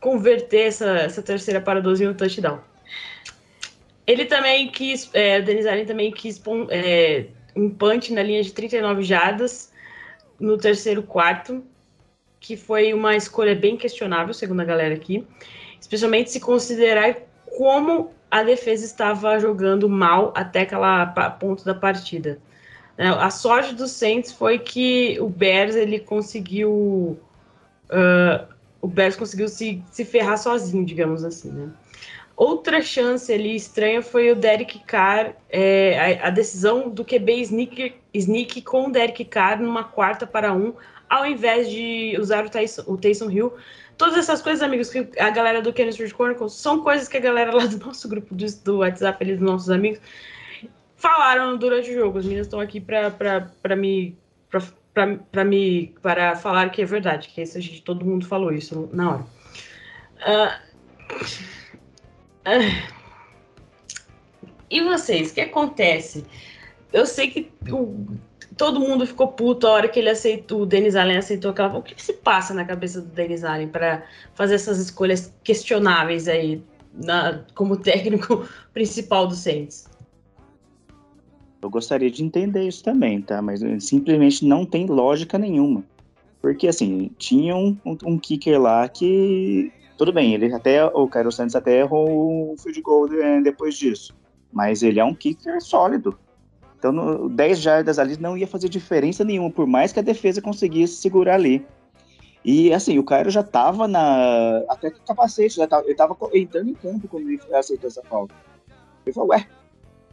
converter essa, essa terceira para 12 em um touchdown. Ele também quis, é, o Denis Allen também quis é, um punch na linha de 39 jardas. no terceiro quarto, que foi uma escolha bem questionável, segundo a galera aqui, especialmente se considerar como a defesa estava jogando mal até aquela ponto da partida. É, a sorte do Saints foi que o Bears ele conseguiu uh, o Bears conseguiu se, se ferrar sozinho, digamos assim, né? Outra chance ali estranha foi o Derek Carr, é, a, a, decisão do QB sneak, sneak com o Derek Carr numa quarta para um, ao invés de usar o Tyson, o Tyson Hill. Todas essas coisas, amigos, que a galera do Kenny Street Chronicles são coisas que a galera lá do nosso grupo do, do WhatsApp, ali, dos nossos amigos, falaram durante o jogo. Os meninos estão aqui para me para me para falar que é verdade, que esse, a gente, todo mundo falou isso na hora. Uh, uh, e vocês, o que acontece? Eu sei que o, todo mundo ficou puto a hora que ele aceitou, o Denis Allen aceitou aquela. O que, que se passa na cabeça do Denis Allen para fazer essas escolhas questionáveis aí na, como técnico principal do Saints? Eu gostaria de entender isso também, tá? Mas simplesmente não tem lógica nenhuma. Porque, assim, tinha um, um, kicker lá que. Tudo bem, ele até. O Cairo Santos até errou o field goal é, depois disso. Mas ele é um kicker sólido. Então, no, 10 jardas ali não ia fazer diferença nenhuma, por mais que a defesa conseguisse segurar ali. E, assim, o Cairo já tava na. Até com capacete, já tava, ele tava entrando em campo quando ele aceitou essa falta. Ele falou, ué,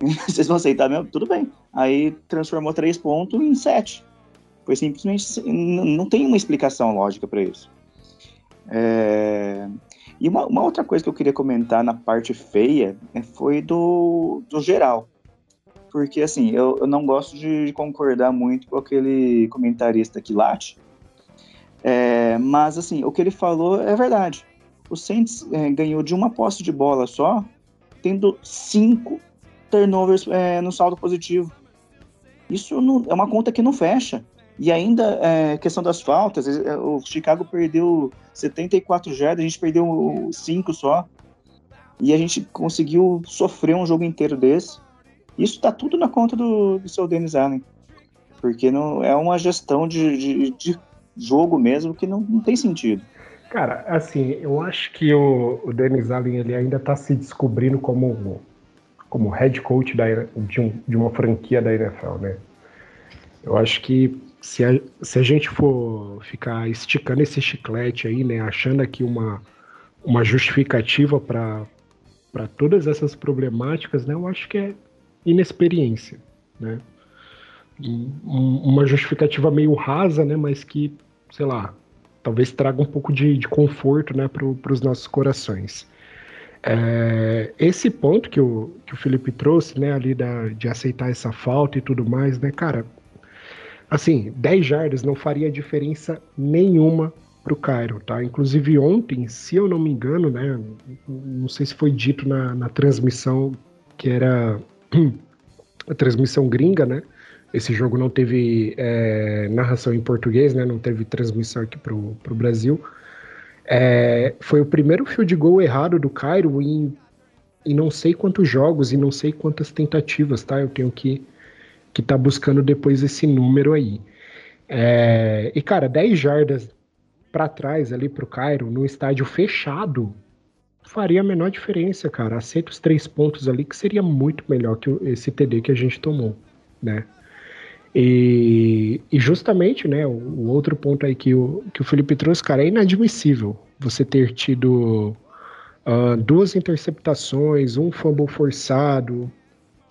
vocês vão aceitar mesmo? Tudo bem. Aí transformou três pontos em sete. Foi simplesmente. Não tem uma explicação lógica para isso. É... E uma, uma, outra coisa que eu queria comentar na parte feia né, foi do, do geral. Porque, assim, eu, eu não gosto de concordar muito com aquele comentarista que late. É, mas, assim, o que ele falou é verdade. O Saints é, ganhou de uma posse de bola só, tendo cinco turnovers é, no saldo positivo. Isso não, é uma conta que não fecha. E ainda, é, questão das faltas, é, o Chicago perdeu 74 jardas, a gente perdeu 5 só. E a gente conseguiu sofrer um jogo inteiro desse. Isso tá tudo na conta do, do seu Dennis Allen. Porque não, é uma gestão de, de, de jogo mesmo que não, não tem sentido. Cara, assim, eu acho que o, o Dennis Allen ele ainda tá se descobrindo como como head coach da, de, um, de uma franquia da NFL, né? Eu acho que se a, se a gente for ficar esticando esse chiclete aí, né, achando aqui uma, uma justificativa para todas essas problemáticas, né, eu acho que é inexperiência, né? Um, uma justificativa meio rasa, né, mas que, sei lá, talvez traga um pouco de, de conforto, né, para os nossos corações. É, esse ponto que o, que o Felipe trouxe, né, ali da, de aceitar essa falta e tudo mais, né, cara, assim, 10 jardas não faria diferença nenhuma pro Cairo, tá? Inclusive ontem, se eu não me engano, né, não sei se foi dito na, na transmissão que era a transmissão gringa, né, esse jogo não teve é, narração em português, né, não teve transmissão aqui pro, pro Brasil, é, foi o primeiro field goal errado do Cairo em, em não sei quantos jogos e não sei quantas tentativas, tá? Eu tenho que que tá buscando depois esse número aí. É, e cara, 10 jardas para trás ali pro Cairo, no estádio fechado, faria a menor diferença, cara. Aceita os três pontos ali, que seria muito melhor que esse TD que a gente tomou, né? E, e justamente, né, o, o, outro ponto aí que o, que o Felipe trouxe, cara, é inadmissível você ter tido uh, duas interceptações, um fumble forçado.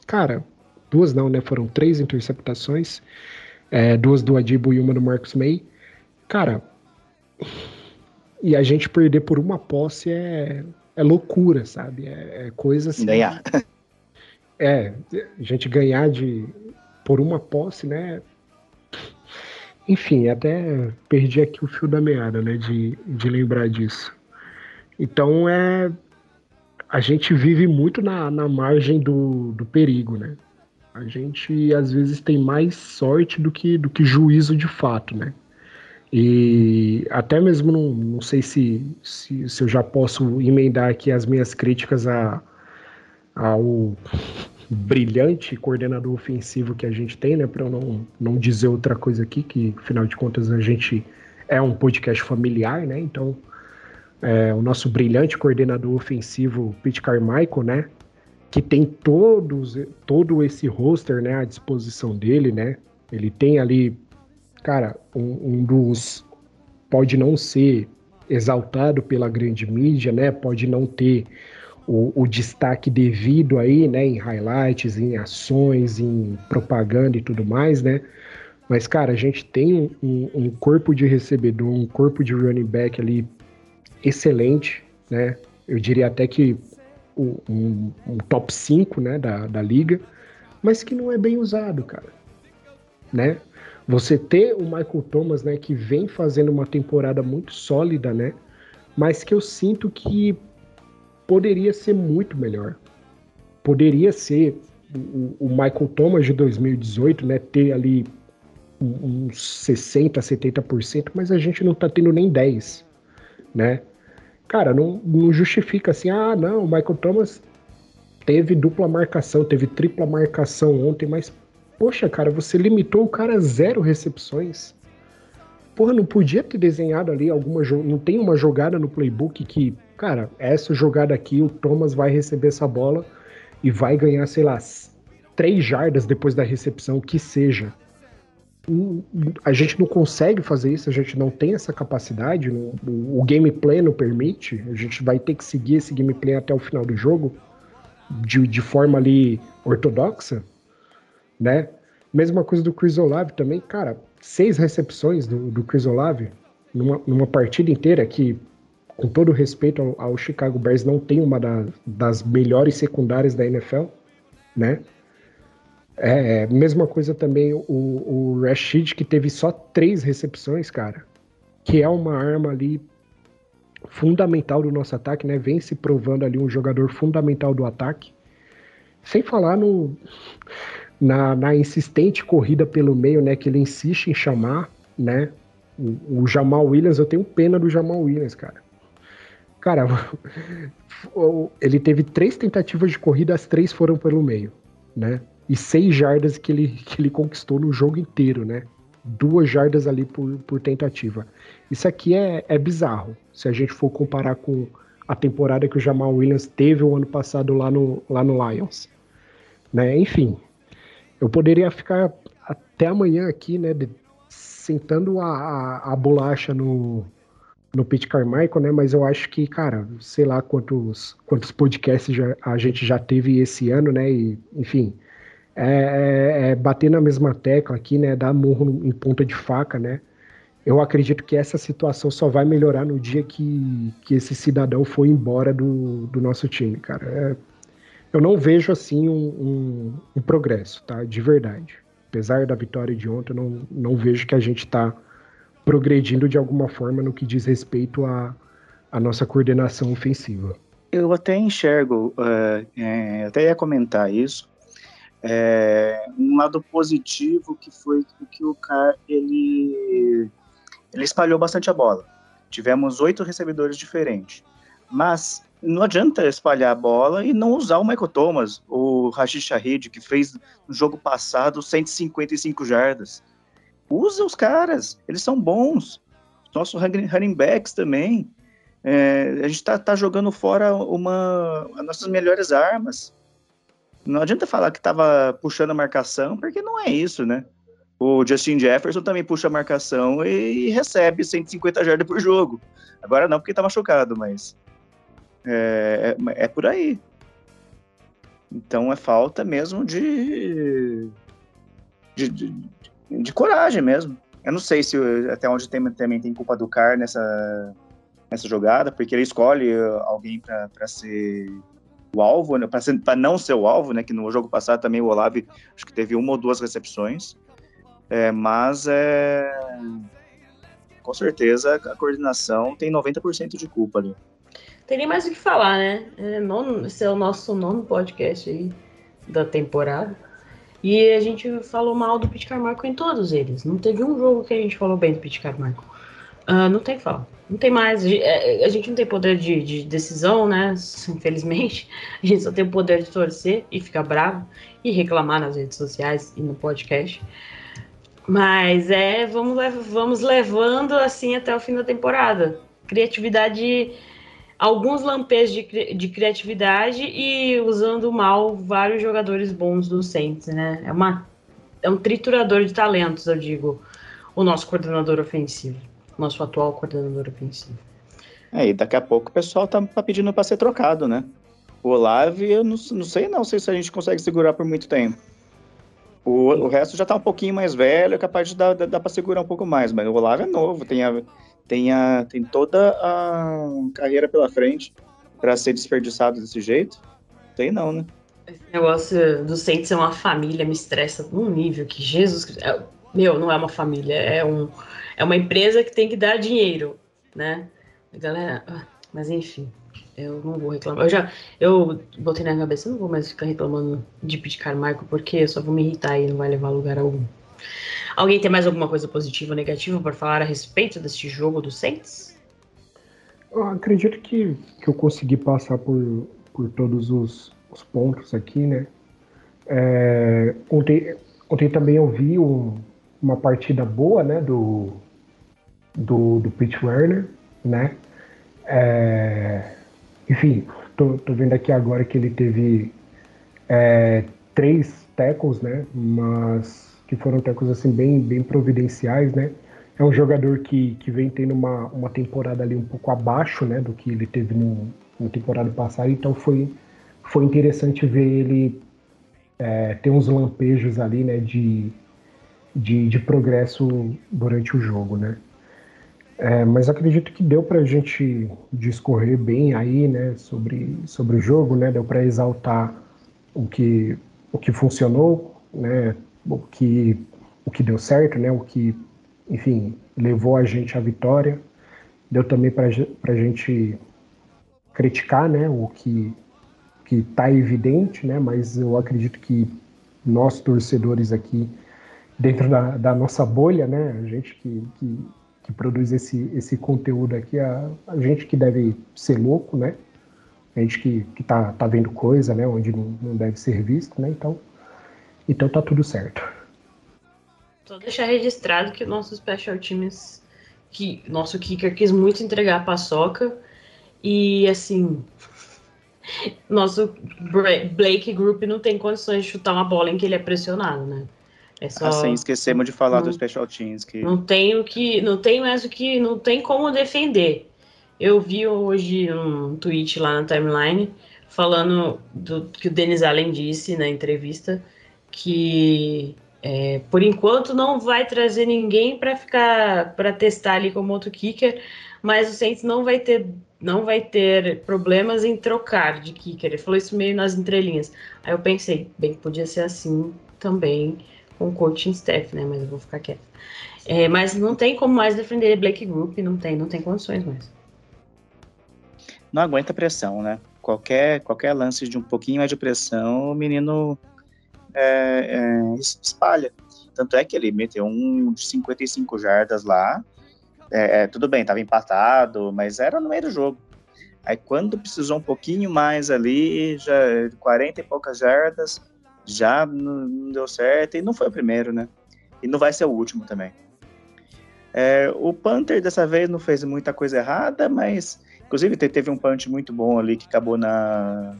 Cara, duas não, né? Foram três interceptações, é, duas do Adibo e uma do Marcus May. Cara, e a gente perder por uma posse é, é loucura, sabe? É, é coisa assim. Ganhar. É, a gente ganhar de por uma posse, né? Enfim, até perdi aqui o fio da meada, né? De, de lembrar disso. Então é. A gente vive muito na, na margem do, do perigo, né? A gente às vezes tem mais sorte do que, do que juízo de fato, né? E até mesmo não, não sei se, se, se eu já posso emendar aqui as minhas críticas a, ao brilhante coordenador ofensivo que a gente tem, né? Para eu não, não dizer outra coisa aqui, que afinal de contas a gente é um podcast familiar, né? Então, é, o nosso brilhante coordenador ofensivo, Pete Carmichael, né? Que tem todos, todo esse roster né, à disposição dele, né? Ele tem ali, cara, um, um dos. Pode não ser exaltado pela grande mídia, né? Pode não ter o, o, destaque devido aí, né, em highlights, em ações, em propaganda e tudo mais, né? Mas, cara, a gente tem um, um corpo de recebedor, um corpo de running back ali excelente, né? Eu diria até que um, um top 5 né, da, da liga, mas que não é bem usado, cara. Né? Você ter o Michael Thomas, né, que vem fazendo uma temporada muito sólida, né? Mas que eu sinto que poderia ser muito melhor. Poderia ser o, o Michael Thomas de 2018, né, ter ali uns 60, 70%, mas a gente não tá tendo nem 10, né? Cara, não, não justifica assim, ah, não, o Michael Thomas teve dupla marcação, teve tripla marcação ontem, mas poxa, cara, você limitou o cara a zero recepções. Porra, não podia ter desenhado ali alguma não tem uma jogada no playbook que, cara, essa jogada aqui o Thomas vai receber essa bola e vai ganhar, sei lá, três jardas depois da recepção, que seja a gente não consegue fazer isso, a gente não tem essa capacidade, o, o gameplay não permite, a gente vai ter que seguir esse gameplay até o final do jogo de, de forma ali ortodoxa, né? Mesma coisa do Chris Olave também, cara, seis recepções do, do Chris Olave numa, numa partida inteira que, com todo respeito ao, ao Chicago Bears, não tem uma da, das melhores secundárias da NFL, né? É, é, mesma coisa também o, o Rashid, que teve só três recepções, cara. Que é uma arma ali fundamental do nosso ataque, né? Vem se provando ali um jogador fundamental do ataque. Sem falar no, na, na insistente corrida pelo meio, né? Que ele insiste em chamar, né? O, o Jamal Williams, eu tenho pena do Jamal Williams, cara. Cara, ele teve três tentativas de corrida, as três foram pelo meio, né? e seis jardas que ele, que ele conquistou no jogo inteiro, né? Duas jardas ali por, por tentativa. Isso aqui é, é bizarro, se a gente for comparar com a temporada que o Jamal Williams teve o ano passado lá no, lá no Lions. Né? Enfim, eu poderia ficar até amanhã aqui, né, de, sentando a, a, a, bolacha no, no Pete Carmichael, né, mas eu acho que, cara, sei lá quantos, quantos podcasts já, a gente já teve esse ano, né, e, enfim, é, é, é, bater na mesma tecla aqui, né? Dar murro em ponta de faca, né? Eu acredito que essa situação só vai melhorar no dia que, que esse cidadão for embora do, do nosso time, cara. É, eu não vejo assim um, um, um, progresso, tá? De verdade. Apesar da vitória de ontem, eu não, não vejo que a gente está progredindo de alguma forma no que diz respeito à, à nossa coordenação ofensiva. Eu até enxergo, uh, é, até ia comentar isso, é, um lado positivo que foi que o Car ele, ele espalhou bastante a bola. Tivemos oito recebedores diferentes. Mas não adianta espalhar a bola e não usar o Michael Thomas, o Rashid Shahid, que fez no jogo passado 155 jardas. Usa os caras, eles são bons. Nossos running backs também. É, a gente está tá jogando fora uma, as nossas melhores armas. Não adianta falar que estava puxando a marcação, porque não é isso, né? O Justin Jefferson também puxa a marcação e recebe 150 jardas por jogo. Agora não, porque está machucado, mas é, é, é, por aí. Então é falta mesmo de de, de, de, coragem mesmo. Eu não sei se até onde tem, também tem culpa do Car nessa, nessa jogada, porque ele escolhe alguém para ser o alvo, né, para não ser o alvo, né, que no jogo passado também o Olave acho que teve uma ou duas recepções, é, mas é, com certeza a coordenação tem 90% de culpa ali. Tem nem mais o que falar, né? É, nono, esse é o nosso nono podcast aí da temporada. E a gente falou mal do Pete Carmichael em todos eles. Não teve um jogo que a gente falou bem do Pete Carmichael. Uh, não tem falta. Não tem mais. É, a gente não tem poder de, de, decisão, né? Infelizmente. A gente só tem o poder de torcer e ficar bravo e reclamar nas redes sociais e no podcast. Mas é, vamos, vamos levando assim até o fim da temporada. Criatividade, alguns lampejos de, de criatividade e usando mal vários jogadores bons do Saints, né? É, uma, é um triturador de talentos, eu digo, o nosso coordenador ofensivo nosso atual coordenador ofensivo. É, e daqui a pouco o pessoal tá, tá pedindo para ser trocado, né? O Olave, eu não, não, sei não sei se a gente consegue segurar por muito tempo. O, o resto já tá um pouquinho mais velho, é capaz de dar, dar para segurar um pouco mais, mas o Olave é novo, tem, a, tem, a, tem toda a carreira pela frente para ser desperdiçado desse jeito. Tem não, né? Esse negócio do Saints ser uma família me estressa num nível que Jesus... É, meu, não é uma família, é um é uma empresa que tem que dar dinheiro, né? A galera, ah, mas enfim, eu não vou reclamar. Eu já, eu botei na cabeça, eu não vou mais ficar reclamando de Pete Carmichael, porque eu só vou me irritar e não vai levar lugar algum. Alguém tem mais alguma coisa positiva ou negativa para falar a respeito deste jogo do Saints? Eu acredito que, que eu consegui passar por, por todos os, os pontos aqui, né? É, ontem, ontem também eu vi um, uma partida boa, né, do, do, do Pete Werner, né? É, enfim, tô, tô vendo aqui agora que ele teve é, três tackles, né? Mas que foram tackles assim bem, bem providenciais, né? É um jogador que, que vem tendo uma, uma temporada ali um pouco abaixo, né? Do que ele teve no, na temporada passada, então foi, foi interessante ver ele é, ter uns lampejos ali, né? De, de, de progresso durante o jogo, né? É, mas acredito que deu para a gente discorrer bem aí, né, sobre, sobre o jogo, né, deu para exaltar o que, o que funcionou, né, o que, o que deu certo, né, o que, enfim, levou a gente à vitória. Deu também para a gente criticar, né, o que que está evidente, né, mas eu acredito que nós torcedores aqui dentro da, da nossa bolha, né, a gente que, que que produz esse, esse conteúdo aqui, a, a gente que deve ser louco, né? A gente que, que tá, tá vendo coisa, né? Onde não, não deve ser visto, né? Então, então tá tudo certo. Só deixar registrado que o nosso special teams, que nosso kicker quis muito entregar a paçoca e assim, nosso Blake Group não tem condições de chutar uma bola em que ele é pressionado, né? É só... Assim, esquecemos de falar não, do Special Teams. Que... Não tenho que. Não tem mais o que. Não tem como defender. Eu vi hoje um tweet lá na timeline falando do que o Denis Allen disse na entrevista que é, por enquanto não vai trazer ninguém para ficar para testar ali como outro kicker, mas o Saints não vai ter não vai ter problemas em trocar de kicker. Ele falou isso meio nas entrelinhas. Aí eu pensei, bem, podia ser assim também com o coaching staff, né? Mas eu vou ficar quieta. É, mas não tem como mais defender Blake Group, não tem, não tem condições mais. Não aguenta pressão, né? Qualquer, qualquer lance de um pouquinho mais de pressão, o menino é, é, espalha. Tanto é que ele meteu um de 55 jardas lá. É, é, tudo bem, estava empatado, mas era no meio do jogo. Aí quando precisou um pouquinho mais ali, já 40 e poucas jardas, já não deu certo e não foi o primeiro, né? E não vai ser o último também. É, o Panther dessa vez não fez muita coisa errada, mas inclusive teve um punch muito bom ali que acabou na,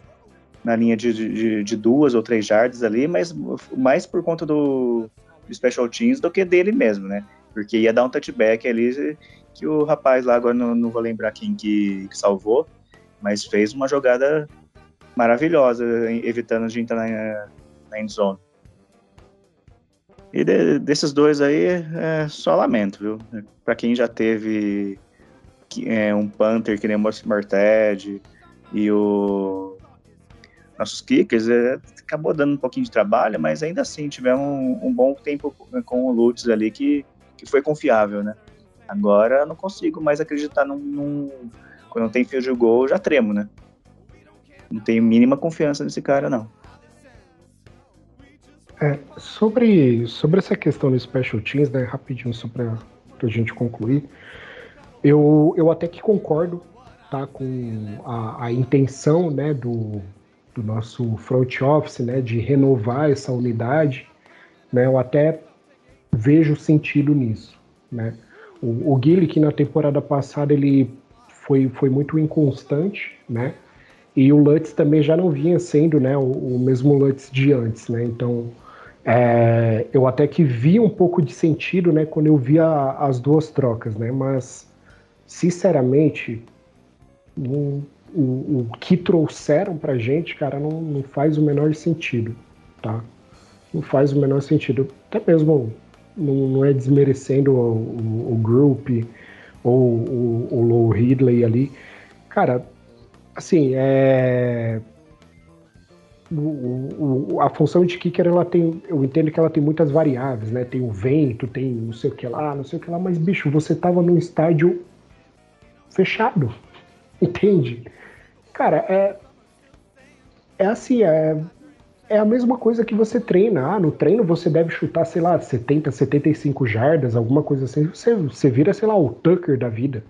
na linha de, de, de duas ou três jardas ali, mas mais por conta do, Special Teams do que dele mesmo, né? Porque ia dar um touchback ali que o rapaz lá, agora não, não vou lembrar quem que, que salvou, mas fez uma jogada maravilhosa, evitando de entrar na, na endzone. E de, desses dois aí, é só lamento, viu? Para quem já teve é, um Panther que nem o Morted e o nossos kickers, é, acabou dando um pouquinho de trabalho, mas ainda assim tivemos um, um bom tempo com o Lutz ali que, que foi confiável, né? Agora não consigo mais acreditar num, num quando não tem fio de gol, já tremo, né? Não tenho mínima confiança nesse cara, não. É, sobre, sobre essa questão do Special Teams, né, rapidinho só para a gente concluir, eu, eu até que concordo tá, com a, a intenção né, do, do nosso front office né, de renovar essa unidade. Né, eu até vejo sentido nisso. Né? O, o Gillick na temporada passada ele foi, foi muito inconstante, né? E o Lutz também já não vinha sendo né, o, o mesmo Lutz de antes, né? Então é, eu até que vi um pouco de sentido né, quando eu via as duas trocas, né? Mas sinceramente o, o, que trouxeram pra gente, cara, não, não faz o menor sentido, tá? Não faz o menor sentido. Até mesmo não, não é desmerecendo o, o, o Group ou o, o Low Ridley ali. Cara, assim, é. O, o, a função de kicker ela tem, eu entendo que ela tem muitas variáveis, né? Tem o vento, tem não sei o que lá, não sei o que lá, mas bicho, você tava num estádio fechado, entende? Cara, é é assim, é é a mesma coisa que você treina. Ah, no treino você deve chutar, sei lá, 70, 75 jardas, alguma coisa assim. Você, você vira, sei lá, o Tucker da vida.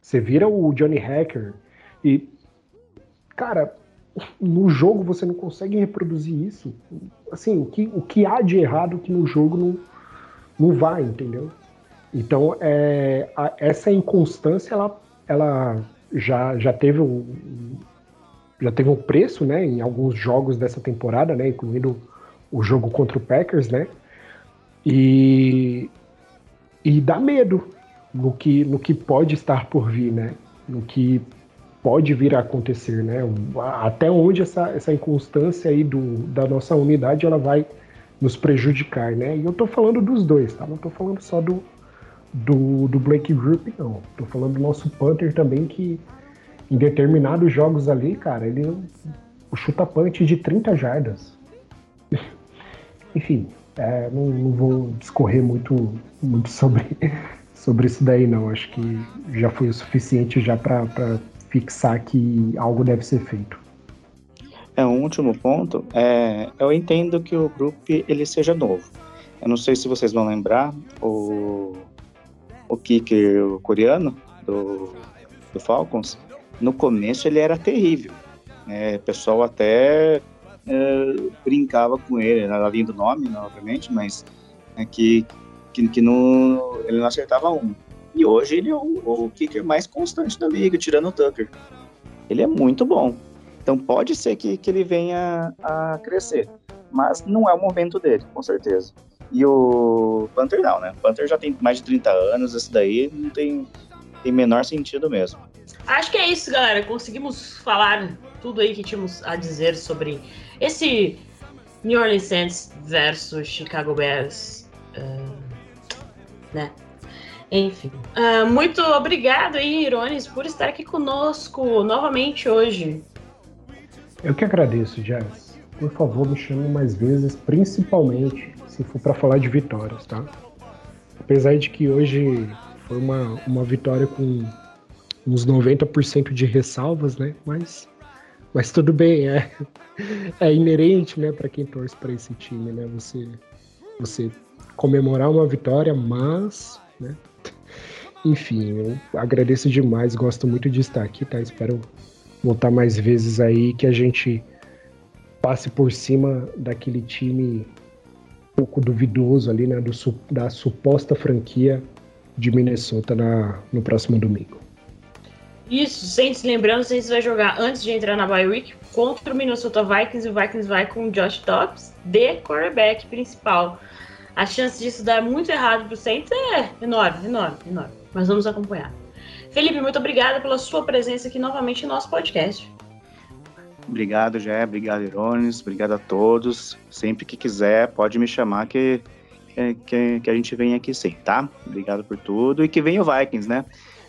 Você vira o Johnny Hacker. E, cara, no jogo você não consegue reproduzir isso. Assim, o que, o que há de errado que no jogo não, não vai, entendeu? Então, é, a, essa inconstância, ela, ela já, já teve um, já teve um preço, né, em alguns jogos dessa temporada, né, incluindo o jogo contra o Packers, né, e, e dá medo no que, no que pode estar por vir, né, no que pode vir a acontecer, né, até onde essa, essa inconstância aí do, da nossa unidade ela vai nos prejudicar, né, e eu tô falando dos dois, tá, não tô falando só do, do, do Blake Group, não, tô falando do nosso punter também que em determinados jogos ali, cara, ele chuta punch de 30 jardas. Enfim, é, não, não, vou discorrer muito, muito sobre, sobre isso daí, não. Acho que já foi o suficiente já para fixar que algo deve ser feito. É, um último ponto, é, eu entendo que o grupo ele seja novo. Eu não sei se vocês vão lembrar, o, o kicker coreano do, do Falcons, no começo ele era terrível. É, o pessoal até é, brincava com ele, era lindo nome, né, obviamente, mas é, que, que, que não, ele não acertava um. E hoje ele é o, o kicker mais constante da liga, tirando o Tucker. Ele é muito bom. Então pode ser que, que ele venha a crescer. Mas não é o momento dele, com certeza. E o Panther não, né? O Panther já tem mais de 30 anos, esse daí não tem, tem menor sentido mesmo. Acho que é isso, galera. Conseguimos falar tudo aí que tínhamos a dizer sobre esse New Orleans Saints versus Chicago Bears. Uh, né? Enfim. Uh, muito obrigado aí, Irones, por estar aqui conosco novamente hoje. Eu que agradeço, Jazz. Por favor, me chame mais vezes, principalmente se for para falar de vitórias, tá? Apesar de que hoje foi uma, uma vitória com uns 90% de ressalvas, né? Mas, mas tudo bem, é, é inerente, né, para quem torce para esse time, né? Você, você comemorar uma vitória, mas, né? Enfim, eu agradeço demais, gosto muito de estar aqui, tá? Espero voltar mais vezes aí, que a gente passe por cima daquele time pouco duvidoso ali, né? Do, da suposta franquia de Minnesota na, no próximo domingo. Isso, Saints, lembrando, Saints vai jogar antes de entrar na bye week contra o Minnesota Vikings e o Vikings vai com o Josh Dobbs de quarterback principal. A chance disso dar muito errado pro Saints é enorme, enorme, enorme. Mas vamos acompanhar. Felipe, muito obrigada pela sua presença aqui novamente no nosso podcast. Obrigado, Jé. Obrigado, Irones. Obrigado a todos. Sempre que quiser, pode me chamar que, que, que a gente vem aqui sim, tá? Obrigado por tudo. E que venha o Vikings, né?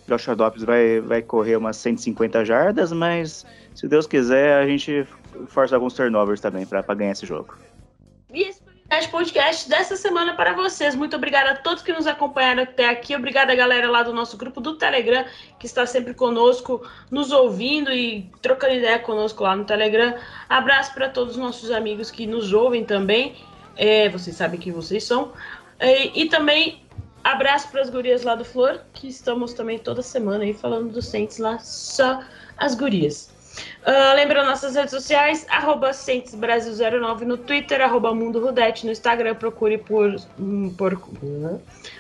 Josh Dobbs vai, vai correr umas 150 jardas, mas se Deus quiser, a gente força alguns turnovers também para ganhar esse jogo. E o podcast dessa semana para vocês. Muito obrigada a todos que nos acompanharam até aqui. Obrigada, galera lá do nosso grupo do Telegram, que está sempre conosco, nos ouvindo e trocando ideia conosco lá no Telegram. Abraço para todos os nossos amigos que nos ouvem também. É, vocês sabem quem vocês são. É, e também Abraço para as gurias lá do Flor, que estamos também toda semana aí falando do Saints lá, só as gurias. Uh, lembrando nossas redes sociais, arroba Brasil09 no Twitter, arroba Mundo Rudete no Instagram, procure por, um, por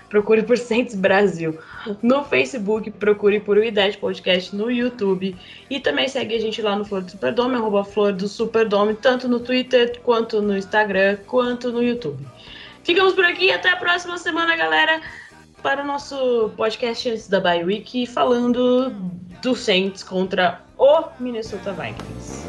procure por Saints Brasil no Facebook, procure por o IDET Podcast no YouTube. E também segue a gente lá no Flor do Superdome, arroba Flor do Superdome, tanto no Twitter, quanto no Instagram, quanto no YouTube. Ficamos por aqui, até a próxima semana, galera, para o nosso podcast antes da Bye Week, falando do Saints contra o Minnesota Vikings.